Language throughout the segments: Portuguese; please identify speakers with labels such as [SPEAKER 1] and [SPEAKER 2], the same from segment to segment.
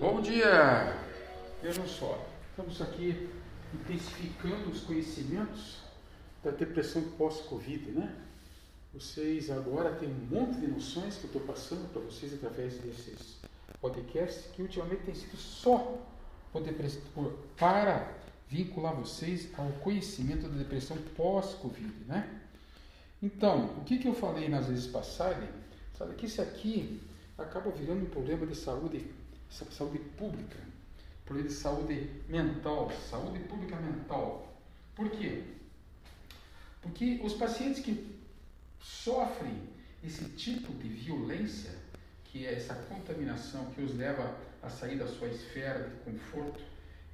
[SPEAKER 1] Bom dia! Vejam só, estamos aqui intensificando os conhecimentos da depressão pós-Covid, né? Vocês agora têm um monte de noções que eu estou passando para vocês através desses podcasts que ultimamente tem sido só para vincular vocês ao conhecimento da depressão pós-Covid, né? Então, o que, que eu falei nas vezes passadas? Sabe que isso aqui acaba virando um problema de saúde, saúde pública, problema de saúde mental, saúde pública mental. Por quê? Porque os pacientes que sofrem esse tipo de violência, que é essa contaminação que os leva a sair da sua esfera de conforto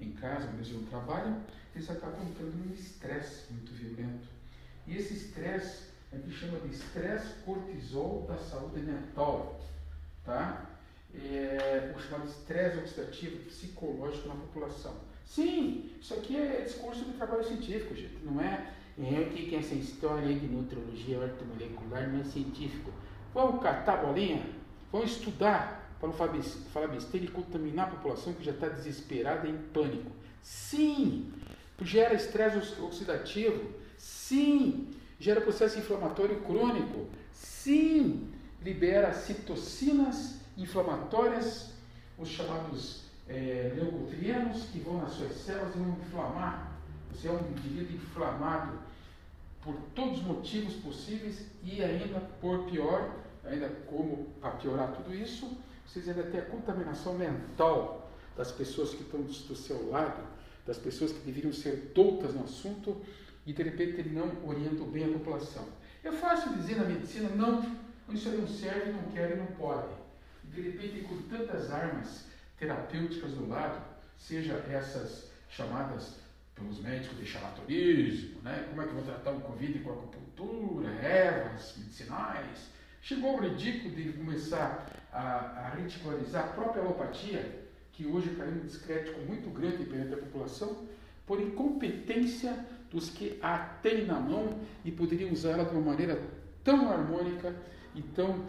[SPEAKER 1] em casa, mesmo no trabalho, eles acabam entrando num estresse muito violento. E esse estresse a gente chama de estresse cortisol da saúde mental, tá? É, o chamado estresse oxidativo psicológico na população. Sim, isso aqui é discurso de trabalho científico, gente, não é é o que, que essa história de nutrologia ortomolecular não é científico. Vamos catar bolinha? Vamos estudar para não falar besteira e contaminar a população que já está desesperada e em pânico. Sim, gera estresse oxidativo. Sim, gera processo inflamatório crônico. Sim, libera citocinas inflamatórias, os chamados é, leucotrienos, que vão nas suas células e vão inflamar. Você é um indivíduo inflamado por todos os motivos possíveis e ainda por pior, ainda como para piorar tudo isso, vocês ainda têm a contaminação mental das pessoas que estão do seu lado, das pessoas que deveriam ser doutas no assunto e de repente não orientam bem a população. É fácil dizer na medicina, não, isso aí não serve, não quer e não pode. De repente, com tantas armas terapêuticas do lado, seja essas chamadas pelos médicos de charlatanismo, né? como é que vou tratar o Covid com acupuntura, ervas medicinais. Chegou ao ridículo de começar a, a ridicularizar a própria alopatia, que hoje caiu um descrédito muito grande perante a população, por incompetência dos que a têm na mão e poderiam usar ela de uma maneira tão harmônica e tão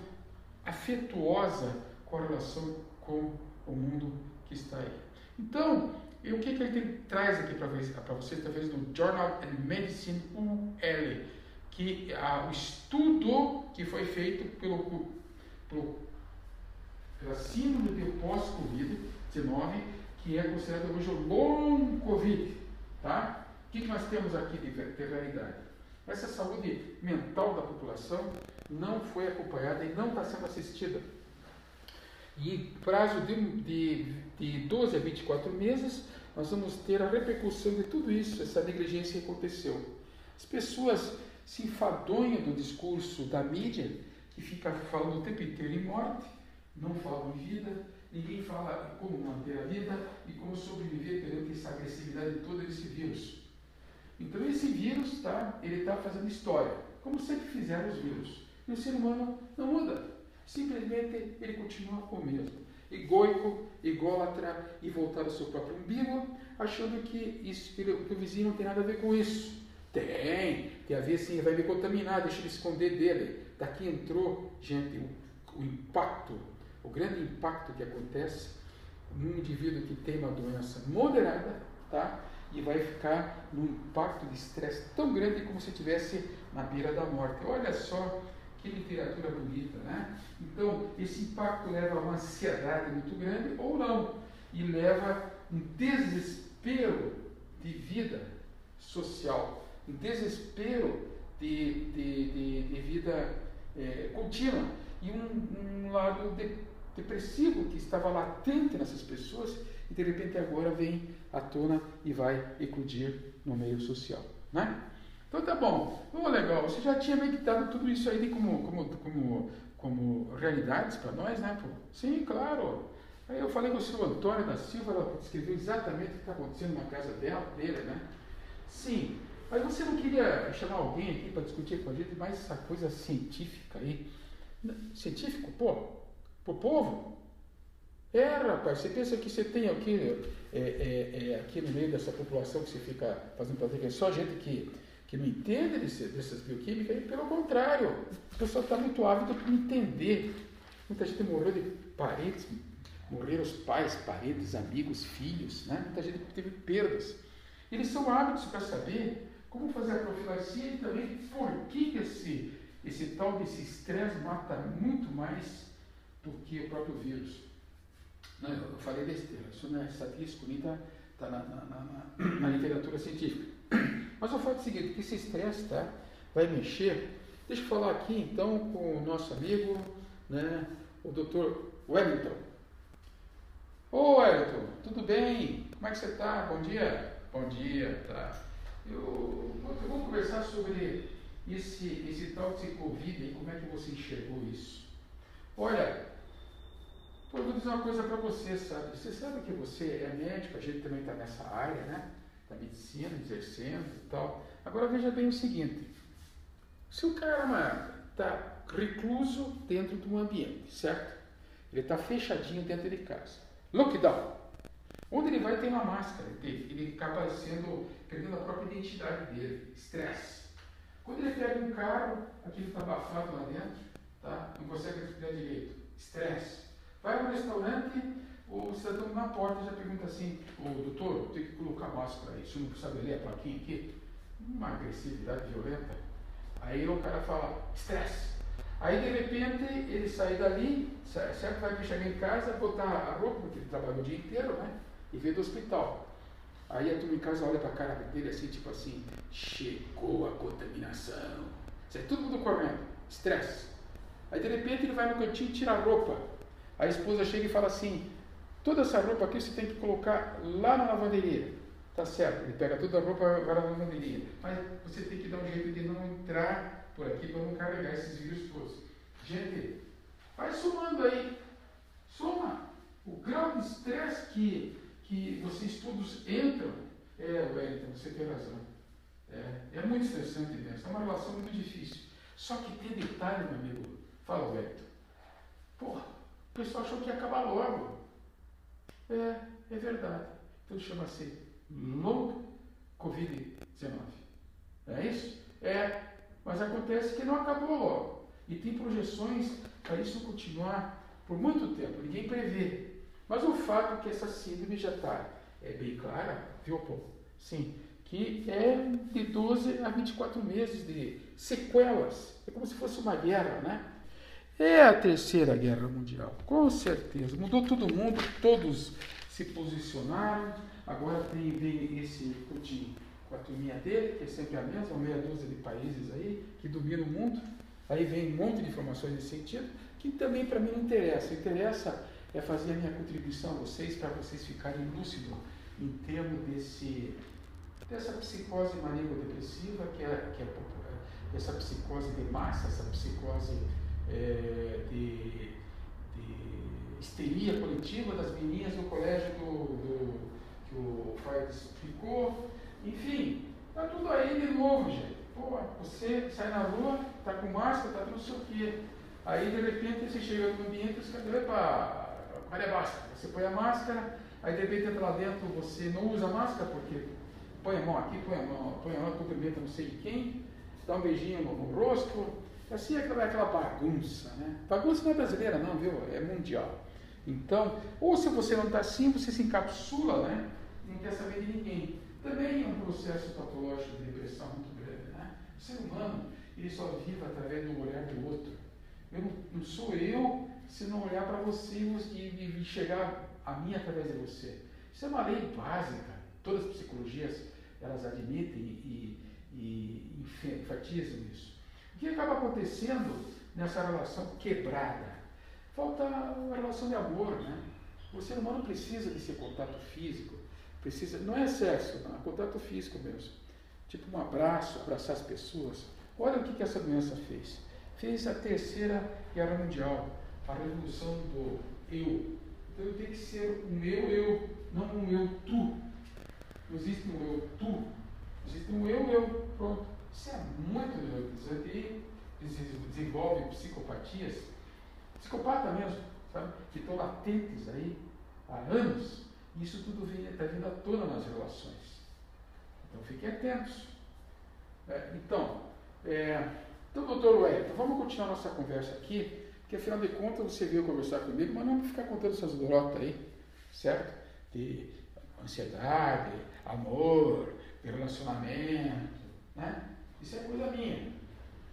[SPEAKER 1] afetuosa com a relação com o mundo que está aí. Então, e o que, que ele tem, traz aqui para vocês, através do Journal of Medicine UL, que o estudo que foi feito pelo, pelo, pela síndrome de pós-Covid-19, que é considerado hoje o long Covid. Tá? O que, que nós temos aqui de, de realidade? Essa saúde mental da população não foi acompanhada e não está sendo assistida. E prazo de, de, de 12 a 24 meses, nós vamos ter a repercussão de tudo isso, essa negligência que aconteceu. As pessoas se enfadonham do discurso da mídia, que fica falando o tempo inteiro em morte, não falam em vida, ninguém fala como manter a vida e como sobreviver perante essa agressividade de todo esse vírus. Então esse vírus, tá, ele está fazendo história, como sempre fizeram os vírus. E o ser humano não muda. Simplesmente ele continua o mesmo. Egoico, ególatra e voltado ao seu próprio umbigo, achando que, isso, que o vizinho não tem nada a ver com isso. Tem, tem a ver sim, vai me contaminar, deixa ele esconder dele. Daqui entrou, gente, o, o impacto, o grande impacto que acontece num indivíduo que tem uma doença moderada, tá? E vai ficar num impacto de estresse tão grande como se estivesse na beira da morte. Olha só que literatura bonita, né? Então, esse impacto leva a uma ansiedade muito grande ou não, e leva um desespero de vida social, um desespero de, de, de, de vida é, contínua e um, um lado de, depressivo que estava latente nessas pessoas e de repente agora vem à tona e vai eclodir no meio social, né? Então tá bom. Oh, legal, você já tinha meditado tudo isso aí como, como, como, como realidades para nós, né? Pô? Sim, claro. Aí eu falei com o senhor Antônio da Silva, ela descreveu exatamente o que está acontecendo na casa dela, dele, né? Sim, mas você não queria chamar alguém aqui para discutir com a gente mais essa coisa científica aí? Científico, pô, pro povo? É, rapaz, você pensa que você tem aqui, é, é, é, aqui no meio dessa população que você fica fazendo prazer, é só gente que que não entende desse, dessas bioquímicas, e pelo contrário, o pessoal está muito ávido para entender. Muita gente morreu de parentes morreram os pais, parentes, amigos, filhos, né? muita gente teve perdas. Eles são hábitos para saber como fazer a profilaxia e também por que esse, esse tal desse estresse mata muito mais do que o próprio vírus. Não, eu falei besteira, isso não é estatístico, nem está tá na, na, na, na, literatura científica. Mas eu falo o seguinte, que esse estresse tá, vai mexer. Deixa eu falar aqui então com o nosso amigo, né, o doutor Wellington. Ô Wellington, tudo bem? Como é que você está? Bom dia? Bom dia, tá. Eu, eu vou conversar sobre esse, esse tal de Covid e como é que você enxergou isso. Olha, eu vou dizer uma coisa para você, sabe? Você sabe que você é médico, a gente também está nessa área, né? Da medicina, exercendo e tal. Agora veja bem o seguinte: se o cara está recluso dentro de um ambiente, certo? Ele está fechadinho dentro de casa. Lockdown. Onde ele vai tem uma máscara, ele, acaba sendo, perdendo a própria identidade dele, estresse. Quando ele pega um carro, aquele está abafado lá dentro, tá? não consegue respirar direito, estresse. Vai ao restaurante, o cidadão na porta já pergunta assim, o doutor, tem que colocar máscara aí, você não sabe ler a plaquinha aqui? Uma agressividade violenta. Aí o cara fala, estresse. Aí de repente ele sai dali, certo? Vai chegar em casa, botar a roupa, porque ele trabalha o dia inteiro, né? e veio do hospital. Aí a turma em casa olha para a cara dele assim, tipo assim, chegou a contaminação. Sai todo mundo correndo, estresse. Aí de repente ele vai no cantinho e tira a roupa. A esposa chega e fala assim, toda essa roupa aqui você tem que colocar lá na lavanderia. Tá certo, ele pega toda a roupa vai na lavanderia. Mas você tem que dar um jeito de não entrar por aqui para não carregar esses vírus todos. Gente, vai somando aí. Soma o grau de estresse que que vocês todos entram. É, Wellington, você tem razão. É, é muito estressante mesmo. É uma relação muito difícil. Só que tem detalhe, meu amigo. Fala, Wellington. Porra, o pessoal achou que ia acabar logo. É, é verdade. Então chama-se long Covid-19. É isso? É, mas acontece que não acabou logo. E tem projeções para isso continuar por muito tempo. Ninguém prevê. Mas o fato é que essa síndrome já está é bem clara, viu, Paulo? Sim, que é de 12 a 24 meses de sequelas. É como se fosse uma guerra, né? É a terceira guerra mundial, com certeza. Mudou todo mundo, todos se posicionaram. Agora tem, vem esse Putin com a turminha dele, que é sempre a mesma, meia dúzia de países aí, que dominam o mundo. Aí vem um monte de informações nesse sentido, que também para mim não interessa. Interessa é fazer a minha contribuição a vocês para vocês ficarem lúcidos em termos desse, dessa psicose maníaco-depressiva, que é, que é essa psicose de massa, essa psicose é, de, de histeria coletiva das meninas no colégio do, do que o Freud explicou. Enfim, tá tudo aí de novo, gente. Pô, você sai na rua, tá com máscara, tá tudo sei o quê. Aí de repente você chega no ambiente e você fala, Maria basta. Você põe a máscara, aí de repente entra lá dentro, você não usa máscara porque põe a mão aqui, põe a mão, põe a mão, cumprimenta não sei quem, dá um beijinho no, no rosto. Assim é aquela, bagunça, né? Bagunça não é brasileira não, viu? É mundial. Então, ou se você não está assim, você se encapsula, né? Não quer saber de ninguém. Também é um processo patológico de depressão muito grande, né? O ser humano, ele só vive através do olhar do outro. Eu não, sou eu se não olhar para você e, chegar a mim através de você. Isso é uma lei básica. Todas as psicologias elas admitem e, e enfatizam isso. O que acaba acontecendo nessa relação quebrada? Falta a relação de amor, né? O ser humano precisa desse contato físico, precisa, não é excesso, não, é contato físico mesmo. Tipo um abraço, abraçar as pessoas. Olha o que, que essa doença fez. Fez a terceira guerra mundial a revolução do eu. Então tem que ser o meu eu, não um eu tu. Não existe um eu tu, existe um eu eu. Pronto. Isso é muito interessante e desenvolve psicopatias, psicopata mesmo, sabe? Que estão latentes aí há anos. E isso tudo está vindo à tona nas relações. Então fiquem atentos. É, então, é, então, doutor Wellington, vamos continuar nossa conversa aqui Porque afinal de contas você veio conversar comigo, mas não ficar contando essas brotas aí, certo? De ansiedade, amor, de relacionamento, né? Isso é coisa minha.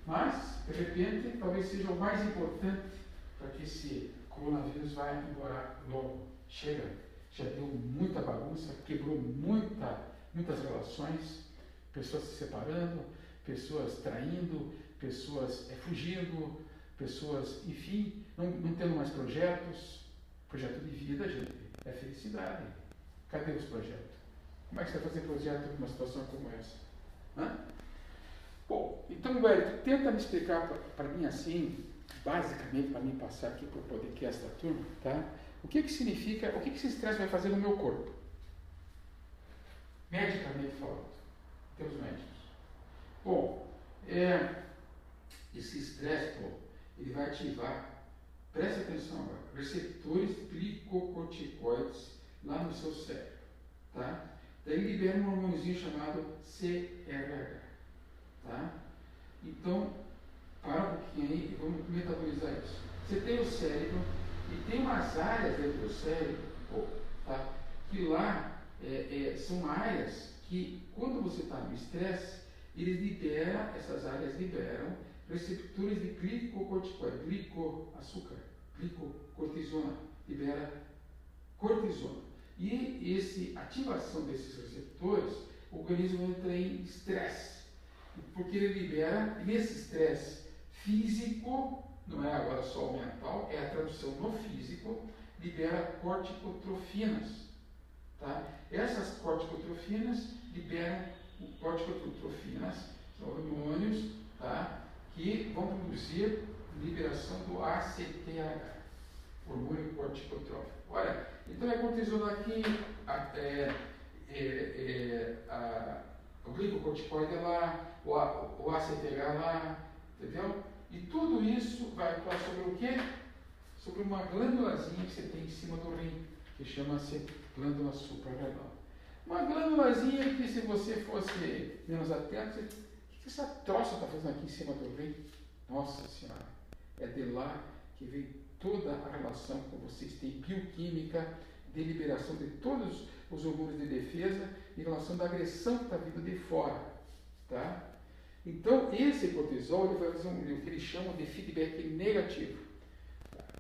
[SPEAKER 1] Mas, de repente, talvez seja o mais importante para que esse coronavírus vá embora logo. Chega, já deu muita bagunça, quebrou muita, muitas relações, pessoas se separando, pessoas traindo, pessoas é, fugindo, pessoas, enfim, não, não tendo mais projetos. Projeto de vida, gente, é felicidade. Cadê os projetos? Como é que você vai fazer projeto numa situação como essa? Hã? Bom, então, velho, tenta me explicar para mim assim, basicamente, para mim passar aqui para o podcast da turma, tá? O que que significa, o que que esse estresse vai fazer no meu corpo? Medicamente falando, temos médicos. Bom, é, esse estresse, pô, ele vai ativar, preste atenção agora, receptores glicocorticoides lá no seu cérebro, tá? Daí libera um hormôniozinho chamado CRH, tá? Então, para um pouquinho aí e vamos metabolizar isso. Você tem o cérebro e tem umas áreas dentro do cérebro, tá? que lá é, é, são áreas que, quando você está no estresse, eles liberam, essas áreas liberam receptores de glicocorticoide, glicoaçúcar, glicocortisona, libera cortisona. E esse ativação desses receptores, o organismo entra em estresse, porque ele libera, nesse estresse físico, não é agora só o mental, é a tradução no físico, libera corticotrofinas. Tá? Essas corticotrofinas liberam corticotrofinas, são hormônios tá? que vão produzir liberação do ACTH, hormônio corticotrófico. Olha, então é cortisona aqui, a, é, é, é, o glicocorticoide lá, o, o ACTH lá, entendeu? E tudo isso vai atuar sobre o quê? Sobre uma glândulazinha que você tem em cima do rim, que chama-se glândula suprarrenal. Uma glândulazinha que se você fosse menos atento, o que essa troça está fazendo aqui em cima do rim? Nossa Senhora, é de lá que vem toda a relação com vocês. Tem bioquímica, deliberação de todos os hormônios de defesa em relação da agressão que está vindo de fora. Tá? Então, esse cortisol ele vai fazer um, o que eles chamam de feedback negativo.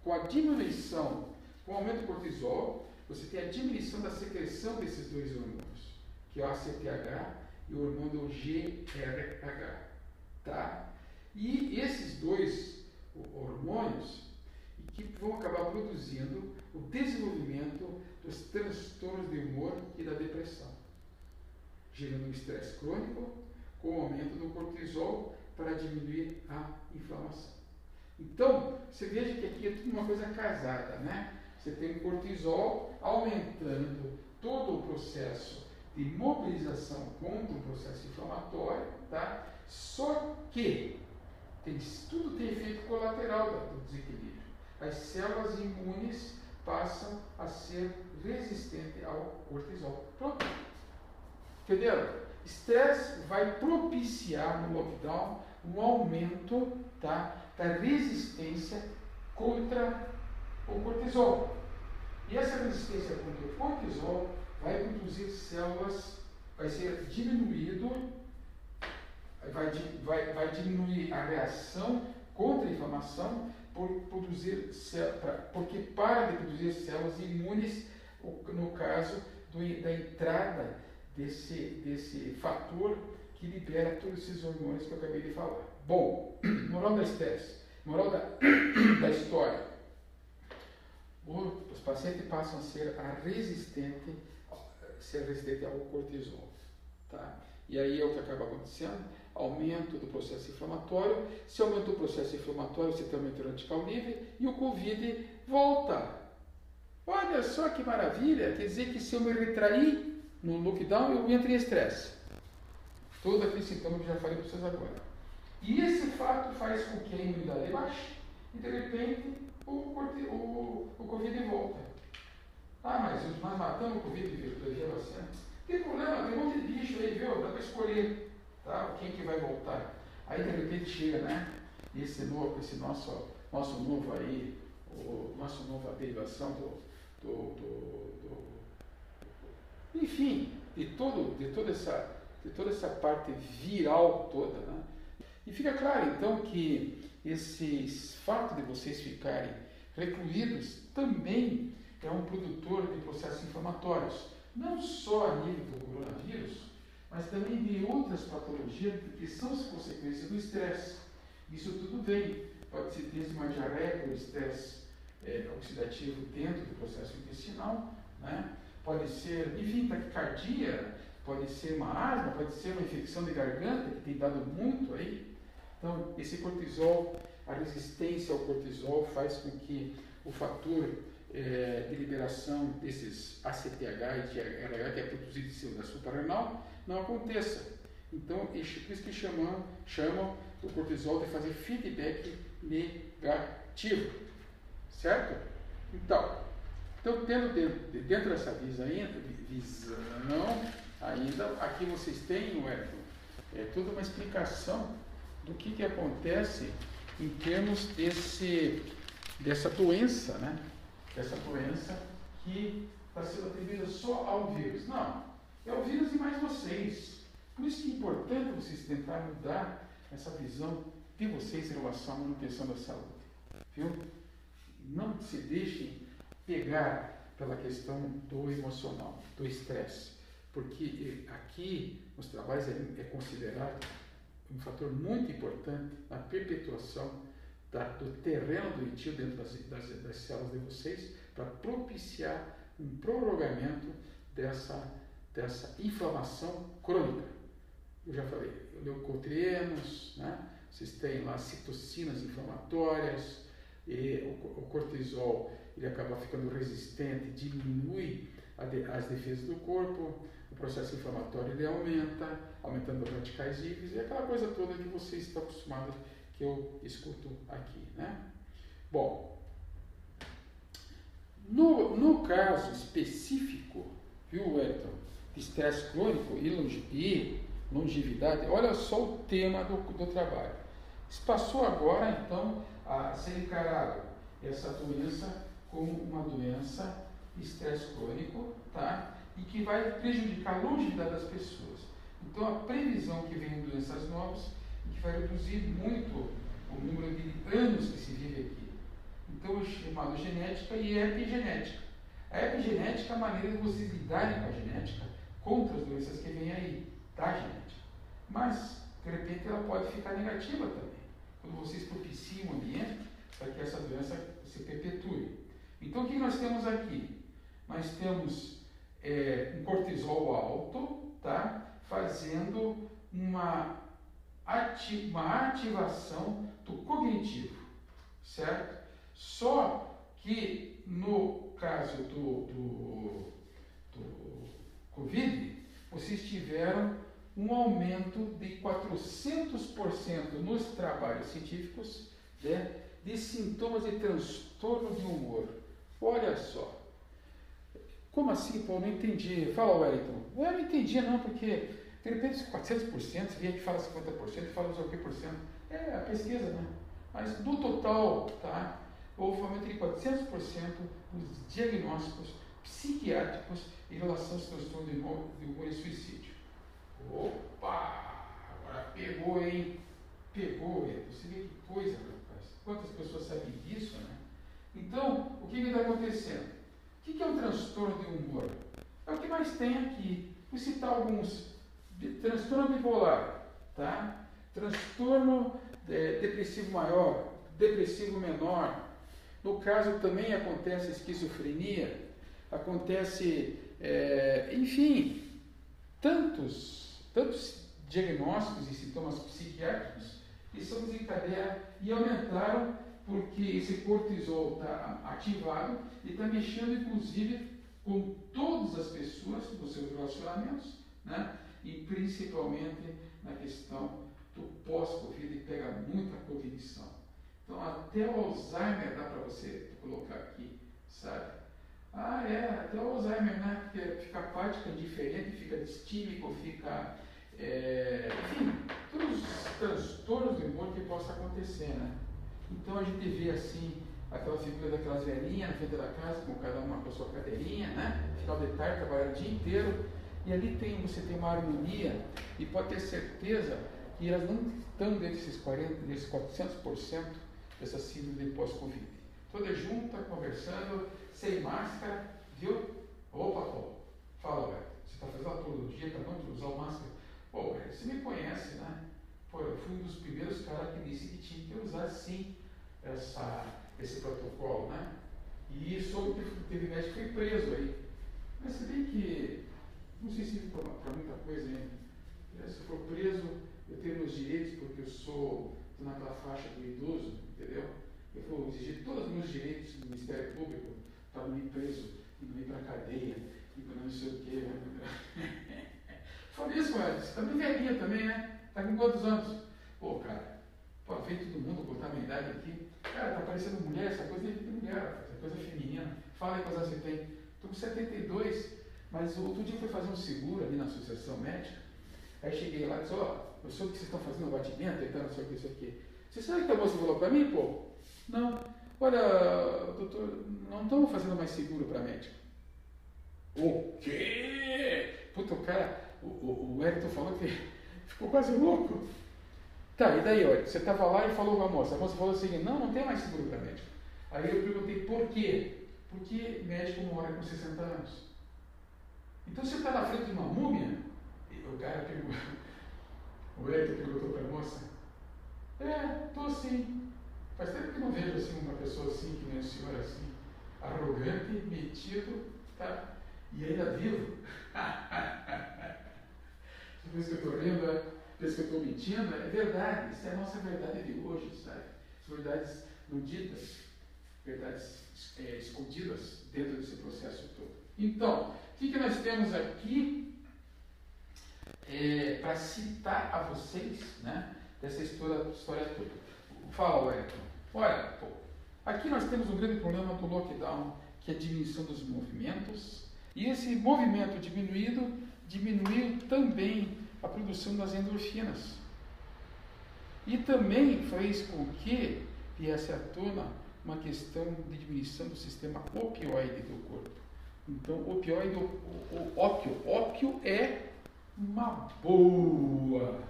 [SPEAKER 1] Com a diminuição, com o aumento do cortisol, você tem a diminuição da secreção desses dois hormônios, que é o ACTH e o hormônio GRH. Tá? E esses dois hormônios que vão acabar produzindo o desenvolvimento dos transtornos de humor e da depressão, gerando um estresse crônico com aumento do cortisol para diminuir a inflamação. Então, você veja que aqui é tudo uma coisa casada, né? Você tem o cortisol aumentando todo o processo de mobilização contra o processo inflamatório, tá? Só que tem, tudo tem efeito colateral do desequilíbrio. As células imunes passam a ser resistentes ao cortisol. Pronto. Entenderam? Estresse vai propiciar no lockdown um aumento tá, da resistência contra o cortisol. E essa resistência contra o cortisol vai produzir células, vai ser diminuído, vai, vai, vai diminuir a reação contra a inflamação por produzir porque para de produzir células imunes, no caso do, da entrada desse, desse fator que libera todos esses hormônios que eu acabei de falar. Bom, moral da estresse, moral da, da história. Os pacientes passam a ser a resistente, ser resistente ao cortisol. Tá? E aí é o que acaba acontecendo, aumento do processo inflamatório. Se aumenta o processo inflamatório, você tem aumento radical livre e o Covid volta. Olha só que maravilha, quer dizer que se eu me retrair no lockdown, eu entro em estresse. Todo aquele sintoma que já falei para vocês agora. E esse fato faz com que a imunidade baixe e, de repente, o, o, o Covid volta. Ah, mas nós matamos o Covid, viu? Vacina. Tem problema, tem um monte de bicho aí, viu? Dá para escolher tá? quem que vai voltar. Aí, de repente, chega, né? Esse, novo, esse nosso nosso novo aí, o nosso nova derivação do, do, do enfim, de, todo, de, toda essa, de toda essa parte viral toda. Né? E fica claro então que esse fato de vocês ficarem recluídos também é um produtor de processos inflamatórios, não só a nível do coronavírus, mas também de outras patologias que são as consequências do estresse. Isso tudo vem, pode ser desde uma diarreia pelo estresse é, oxidativo dentro do processo intestinal, né? Pode ser, enfim, taquicardia, pode ser uma asma, pode ser uma infecção de garganta, que tem dado muito aí. Então, esse cortisol, a resistência ao cortisol faz com que o fator é, de liberação desses ACTH e TRH, que é produzido em cima suprarrenal, não aconteça. Então, por isso que chamam, chamam o cortisol de fazer feedback negativo. Certo? Então, então tendo dentro, dentro dessa visão, visão ainda, aqui vocês têm, Wellington, é toda uma explicação do que, que acontece em termos desse, dessa doença, né? Dessa doença que está sendo atribuída só ao vírus. Não, é o vírus e mais vocês. Por isso que é importante vocês tentarem mudar essa visão de vocês em relação à manutenção da saúde. Viu? Não se deixem pegar pela questão do emocional, do estresse. Porque aqui, nos trabalhos, é, é considerado um fator muito importante na perpetuação da, do terreno doentio dentro das, das, das células de vocês para propiciar um prorrogamento dessa, dessa inflamação crônica. Eu já falei, leucotrienos, né? vocês têm lá citocinas inflamatórias, e o, o cortisol ele acaba ficando resistente, diminui as defesas do corpo, o processo inflamatório ele aumenta, aumentando os radicais livres e aquela coisa toda que vocês estão acostumados que eu escuto aqui, né? Bom, no, no caso específico, viu, Wellington, de estresse crônico e, e longevidade, olha só o tema do, do trabalho. Se passou agora, então, a ser encarado essa doença como uma doença estresse crônico, tá? E que vai prejudicar a longevidade das pessoas. Então, a previsão que vem em doenças novas e que vai reduzir muito o número de anos que se vive aqui. Então, é chamado genética e epigenética. A epigenética é a maneira de vocês lidarem com a genética contra as doenças que vêm aí, da genética. Mas, de repente, ela pode ficar negativa também, quando vocês propiciam o ambiente para que essa doença se perpetue. Então, o que nós temos aqui? Nós temos é, um cortisol alto, tá? fazendo uma, ati uma ativação do cognitivo, certo? Só que no caso do, do, do Covid, vocês tiveram um aumento de 400% nos trabalhos científicos né, de sintomas de transtorno de humor. Olha só. Como assim, Paulo? Não entendi. Fala, Wellington. Eu não entendi, não, porque de repente 400%, você vem aqui fala 50%, fala não o que por cento. É a pesquisa, né? Mas do total, tá? Houve um aumento de 400% nos diagnósticos psiquiátricos em relação aos transtornos de humor e suicídio. Opa! Agora pegou, hein? Pegou, hein? Você vê que coisa, rapaz. Quantas pessoas sabem disso, né? Então, o que está acontecendo? O que é um transtorno de humor? É o que mais tem aqui. Vou citar alguns. Transtorno bipolar, tá? transtorno é, depressivo maior, depressivo menor. No caso também acontece esquizofrenia, acontece, é, enfim, tantos, tantos diagnósticos e sintomas psiquiátricos que são desencadeados e aumentaram porque esse cortisol está ativado e está mexendo, inclusive, com todas as pessoas dos seus relacionamentos, né? e principalmente na questão do pós-Covid, pega muita cognição. Então, até o Alzheimer dá para você colocar aqui, sabe? Ah, é, até o Alzheimer, né? Porque fica apático, indiferente, fica distímico, fica. É, enfim, todos os transtornos do humor que possa acontecer, né? Então a gente vê assim, aquela figura daquelas velhinhas na frente da casa, com cada uma com a sua cadeirinha, né? Final de tarde, trabalhando o dia inteiro. E ali tem, você tem uma harmonia e pode ter certeza que elas não estão desses 40, desses 400% dessa síndrome de pós-Covid. Toda junta, conversando, sem máscara, viu? Opa, pô, fala, velho, você está fazendo todo dia para não usar máscara? Pô, velho, você me conhece, né? Pô, eu fui um dos primeiros caras que disse que tinha que usar sim essa, esse protocolo, né? E soube que teve médico foi preso aí. Mas se bem que, não sei se para muita coisa ainda, se for preso, eu tenho meus direitos porque eu sou, estou naquela faixa do idoso, entendeu? Eu vou exigir todos os meus direitos do Ministério Público para não ir preso e não ir para a cadeia e para não sei o quê. Falei isso, Edson, você tá velhinha também, né? Tá com quantos anos? Pô, cara, pô, veio todo mundo botar a minha idade aqui. Cara, tá parecendo mulher, essa coisa de mulher, essa coisa feminina. Fala aí quantos anos você tem. Tô com 72, mas o outro dia eu fui fazer um seguro ali na associação médica. Aí cheguei lá e disse, ó, oh, eu soube que vocês estão fazendo um batimento, sei o que, isso aqui. Você sabe que a moça falou para mim, pô? Não. Olha, doutor, não estamos fazendo mais seguro para médico. O quê? Puta, o cara, o, o, o Hélio falou que Ficou quase louco. Tá, e daí, olha, você estava lá e falou com a moça. A moça falou assim: não, não tem mais seguro para médico. Aí eu perguntei por quê? Porque médico mora com 60 anos. Então você está na frente de uma múmia? E o cara perguntou, o Hélio perguntou para a moça: é, estou assim. Faz tempo que não vejo assim uma pessoa assim, que nem o senhor assim, arrogante, metido, tá? E ainda vivo. Depois que eu estou lendo, é, pensa que eu estou mentindo, é verdade, isso é a nossa verdade de hoje, sabe? As verdades não ditas, verdades é, escondidas dentro desse processo todo. Então, o que, que nós temos aqui é, para citar a vocês né, dessa história, história toda? Fala, Wellington. Olha, pô, aqui nós temos um grande problema do lockdown, que é a diminuição dos movimentos. E esse movimento diminuído diminuiu também a produção das endorfinas. E também fez com que viesse à tona uma questão de diminuição do sistema opioide do corpo. Então, opioide, ópio, ópio é uma boa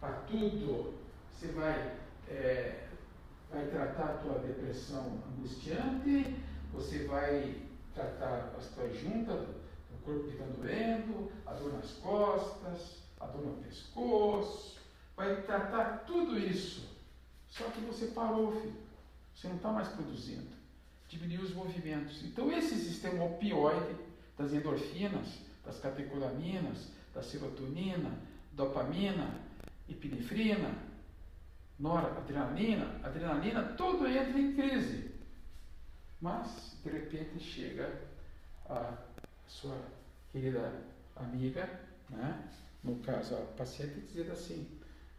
[SPEAKER 1] para tudo. Você vai, é, vai tratar a tua depressão angustiante, você vai tratar as tuas juntas, corpo que está doendo, a dor nas costas, a dor no pescoço, vai tratar tudo isso. Só que você parou, filho. Você não está mais produzindo. Diminuiu os movimentos. Então, esse sistema opioide das endorfinas, das catecolaminas, da serotonina, dopamina, epinefrina, noradrenalina, adrenalina, tudo entra em crise. Mas, de repente, chega a sua querida amiga, né? no caso a paciente, dizendo assim,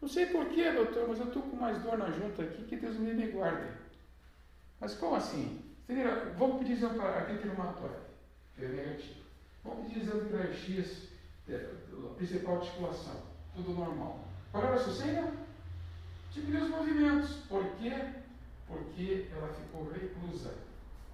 [SPEAKER 1] não sei porquê, doutor, mas eu estou com mais dor na junta aqui, que Deus me, me guarde. Mas como assim? Vamos pedir exame para aquele reumatóide, que é negativo. Vamos pedir exame para X, é, principal articulação, tudo normal. Qual era a raciocínio? Diminuiu os movimentos. Por quê? Porque ela ficou reclusa.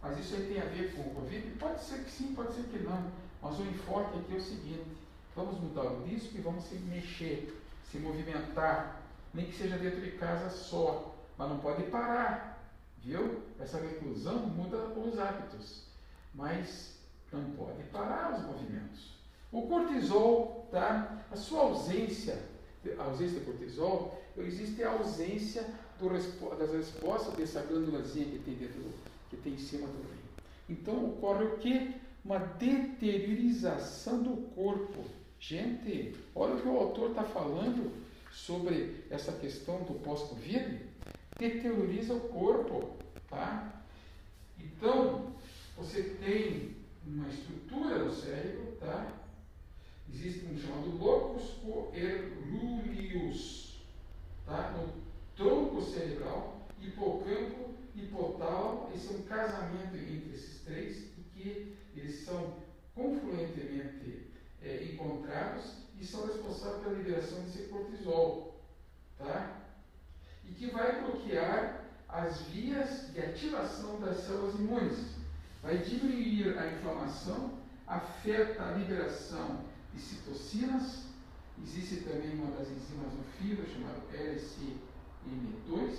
[SPEAKER 1] Mas isso aí tem a ver com o Covid? Pode ser que sim, pode ser que não. Mas o enfoque aqui é o seguinte: vamos mudar o disco e vamos se mexer, se movimentar, nem que seja dentro de casa só, mas não pode parar, viu? Essa reclusão muda os hábitos, mas não pode parar os movimentos. O cortisol, tá? A sua ausência, a ausência de cortisol, existe a ausência do, das respostas dessa glândulazinha que tem dentro, que tem em cima do rim. Então ocorre o que? Uma deteriorização do corpo Gente, olha o que o autor está falando sobre essa questão do pós-Covid. Deterioriza o corpo, tá? Então, você tem uma estrutura do cérebro, tá? Existe um chamado locus coeruleus, tá? No tronco cerebral, hipocampo, hipotálamo, esse é um casamento entre esses três que eles são confluentemente é, encontrados e são responsáveis pela liberação desse cortisol, tá? E que vai bloquear as vias de ativação das células imunes, vai diminuir a inflamação, afeta a liberação de citocinas, existe também uma das enzimas no fígado chamada LCM2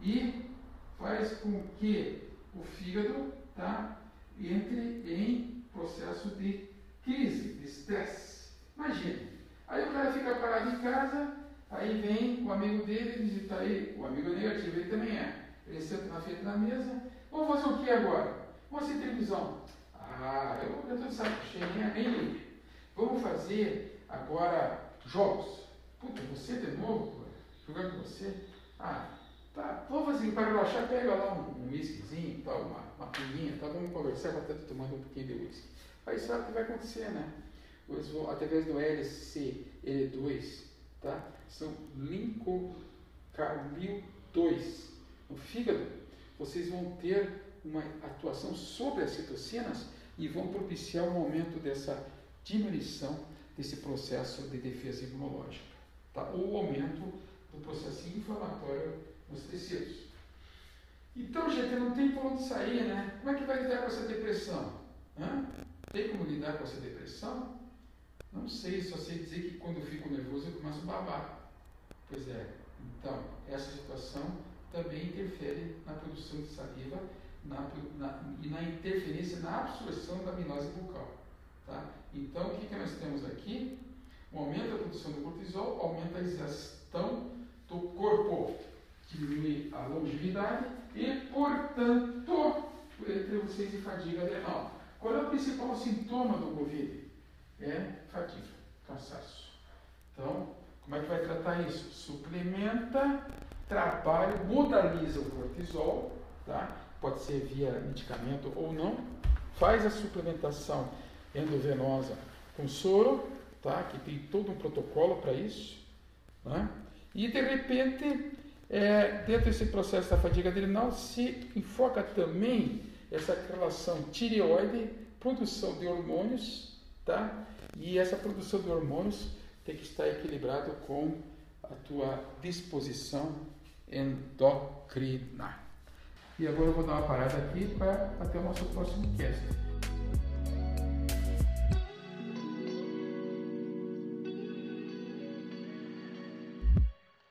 [SPEAKER 1] e faz com que o fígado tá, entre em processo de crise, de estresse. Imagine, aí o cara fica parado em casa, aí vem o amigo dele visitar ele, o amigo negativo, ele também é. Ele senta na frente da mesa, vamos fazer o que agora? Vamos assistir televisão. Ah, eu estou de saco cheio, nem liga. Vamos fazer agora jogos. Puta, você de novo, pô, jogando com você? Ah, tá, vamos fazer para relaxar, pega lá um, um whiskyzinho, tal, uma, uma pinguinha, tá, vamos conversar, vai estar tomando um pouquinho de whisky. Aí sabe o que vai acontecer, né? Vão, através do LCL2, tá? São lincocarmil 2 no fígado, vocês vão ter uma atuação sobre as citocinas e vão propiciar um aumento dessa diminuição desse processo de defesa imunológica, tá? ou aumento do processo inflamatório nos tecidos. Então, gente, não tem por onde sair, né? Como é que vai lidar com essa depressão? Hã? Tem como lidar com essa depressão? Não sei, só sei dizer que quando eu fico nervoso eu começo a babar. Pois é, então, essa situação também interfere na produção de saliva na, na, e na interferência na absorção da amilose bucal. Tá? Então, o que, que nós temos aqui? Um aumento da produção do cortisol, aumenta a exaustão do corpo, diminui a longevidade e, portanto, entre vocês de fadiga adrenal. Qual é o principal sintoma do Covid? É fadiga, cansaço. Então, como é que vai tratar isso? Suplementa, trabalha, modaliza o cortisol, tá? pode ser via medicamento ou não, faz a suplementação endovenosa com soro, tá? que tem todo um protocolo para isso, né? e de repente, é, dentro desse processo da fadiga adrenal, se enfoca também essa relação tireoide, produção de hormônios, tá? e essa produção de hormônios tem que estar equilibrado com a tua disposição endocrina. E agora eu vou dar uma parada aqui para até o nosso próximo cast.